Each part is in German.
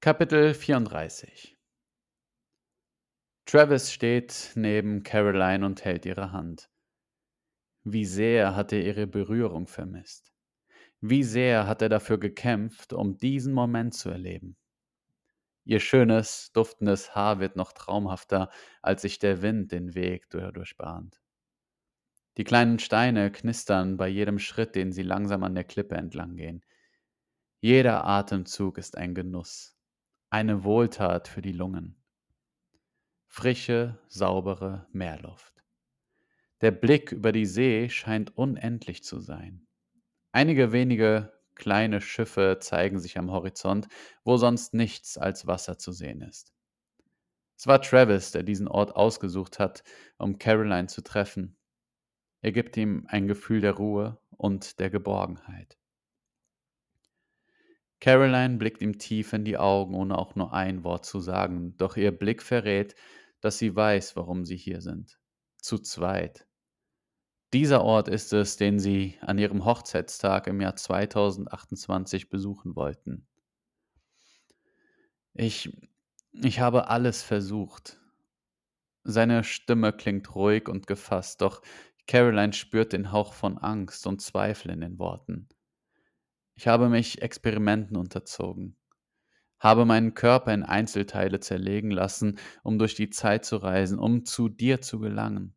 Kapitel 34 Travis steht neben Caroline und hält ihre Hand. Wie sehr hat er ihre Berührung vermisst. Wie sehr hat er dafür gekämpft, um diesen Moment zu erleben. Ihr schönes, duftendes Haar wird noch traumhafter, als sich der Wind den Weg durchbahnt. Die kleinen Steine knistern bei jedem Schritt, den sie langsam an der Klippe entlang gehen. Jeder Atemzug ist ein Genuss, eine Wohltat für die Lungen. Frische, saubere Meerluft. Der Blick über die See scheint unendlich zu sein. Einige wenige kleine Schiffe zeigen sich am Horizont, wo sonst nichts als Wasser zu sehen ist. Es war Travis, der diesen Ort ausgesucht hat, um Caroline zu treffen. Er gibt ihm ein Gefühl der Ruhe und der Geborgenheit. Caroline blickt ihm tief in die Augen, ohne auch nur ein Wort zu sagen, doch ihr Blick verrät, dass sie weiß, warum sie hier sind. Zu zweit. Dieser Ort ist es, den sie an ihrem Hochzeitstag im Jahr 2028 besuchen wollten. Ich, ich habe alles versucht. Seine Stimme klingt ruhig und gefasst, doch Caroline spürt den Hauch von Angst und Zweifel in den Worten. Ich habe mich Experimenten unterzogen, habe meinen Körper in Einzelteile zerlegen lassen, um durch die Zeit zu reisen, um zu dir zu gelangen.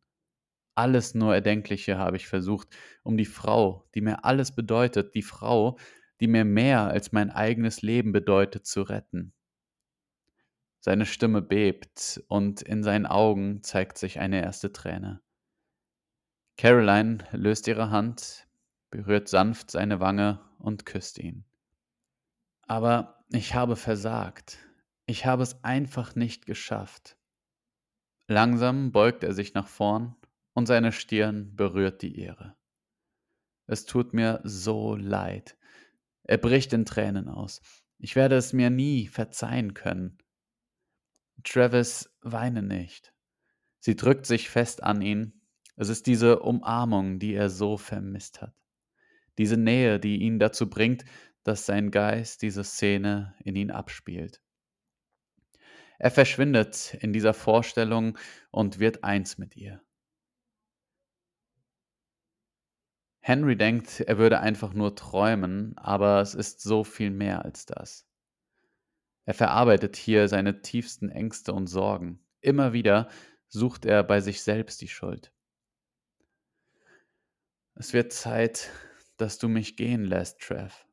Alles nur Erdenkliche habe ich versucht, um die Frau, die mir alles bedeutet, die Frau, die mir mehr als mein eigenes Leben bedeutet, zu retten. Seine Stimme bebt und in seinen Augen zeigt sich eine erste Träne. Caroline löst ihre Hand, berührt sanft seine Wange und küsst ihn. Aber ich habe versagt. Ich habe es einfach nicht geschafft. Langsam beugt er sich nach vorn und seine Stirn berührt die ihre. Es tut mir so leid. Er bricht in Tränen aus. Ich werde es mir nie verzeihen können. Travis, weine nicht. Sie drückt sich fest an ihn. Es ist diese Umarmung, die er so vermisst hat diese Nähe, die ihn dazu bringt, dass sein Geist diese Szene in ihn abspielt. Er verschwindet in dieser Vorstellung und wird eins mit ihr. Henry denkt, er würde einfach nur träumen, aber es ist so viel mehr als das. Er verarbeitet hier seine tiefsten Ängste und Sorgen. Immer wieder sucht er bei sich selbst die Schuld. Es wird Zeit, dass du mich gehen lässt, Trev.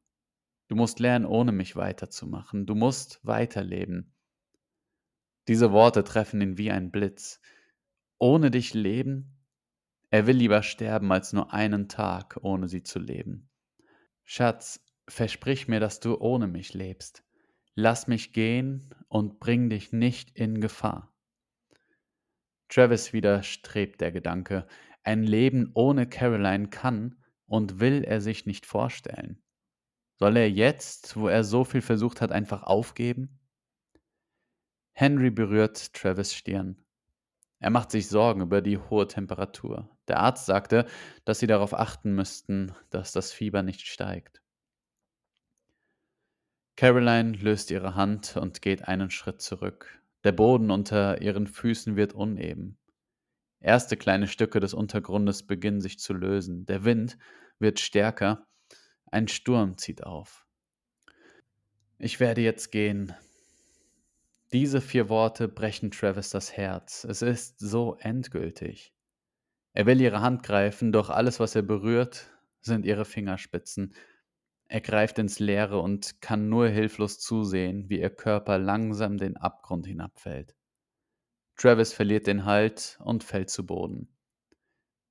Du musst lernen, ohne mich weiterzumachen. Du musst weiterleben. Diese Worte treffen ihn wie ein Blitz. Ohne dich leben? Er will lieber sterben, als nur einen Tag ohne sie zu leben. Schatz, versprich mir, dass du ohne mich lebst. Lass mich gehen und bring dich nicht in Gefahr. Travis widerstrebt der Gedanke, ein Leben ohne Caroline kann und will er sich nicht vorstellen? Soll er jetzt, wo er so viel versucht hat, einfach aufgeben? Henry berührt Travis Stirn. Er macht sich Sorgen über die hohe Temperatur. Der Arzt sagte, dass sie darauf achten müssten, dass das Fieber nicht steigt. Caroline löst ihre Hand und geht einen Schritt zurück. Der Boden unter ihren Füßen wird uneben. Erste kleine Stücke des Untergrundes beginnen sich zu lösen. Der Wind wird stärker. Ein Sturm zieht auf. Ich werde jetzt gehen. Diese vier Worte brechen Travis das Herz. Es ist so endgültig. Er will ihre Hand greifen, doch alles, was er berührt, sind ihre Fingerspitzen. Er greift ins Leere und kann nur hilflos zusehen, wie ihr Körper langsam den Abgrund hinabfällt. Travis verliert den Halt und fällt zu Boden.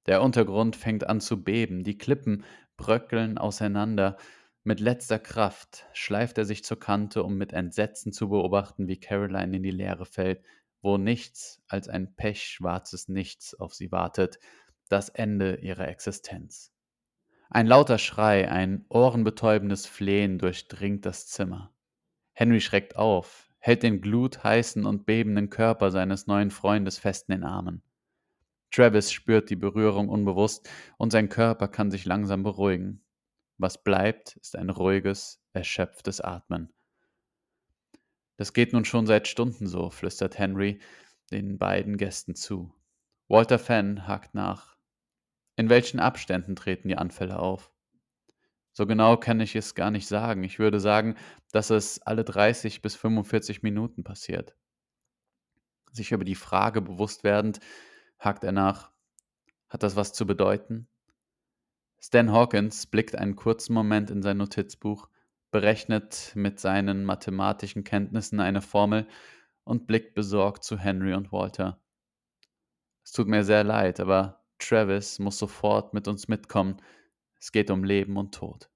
Der Untergrund fängt an zu beben, die Klippen bröckeln auseinander. Mit letzter Kraft schleift er sich zur Kante, um mit Entsetzen zu beobachten, wie Caroline in die Leere fällt, wo nichts als ein pechschwarzes Nichts auf sie wartet, das Ende ihrer Existenz. Ein lauter Schrei, ein ohrenbetäubendes Flehen durchdringt das Zimmer. Henry schreckt auf, hält den glutheißen und bebenden Körper seines neuen Freundes fest in den Armen. Travis spürt die Berührung unbewusst und sein Körper kann sich langsam beruhigen. Was bleibt, ist ein ruhiges, erschöpftes Atmen. Das geht nun schon seit Stunden so, flüstert Henry den beiden Gästen zu. Walter Fenn hakt nach. In welchen Abständen treten die Anfälle auf? So genau kann ich es gar nicht sagen. Ich würde sagen, dass es alle 30 bis 45 Minuten passiert. Sich über die Frage bewusst werdend, hakt er nach. Hat das was zu bedeuten? Stan Hawkins blickt einen kurzen Moment in sein Notizbuch, berechnet mit seinen mathematischen Kenntnissen eine Formel und blickt besorgt zu Henry und Walter. Es tut mir sehr leid, aber Travis muss sofort mit uns mitkommen. Es geht um Leben und Tod.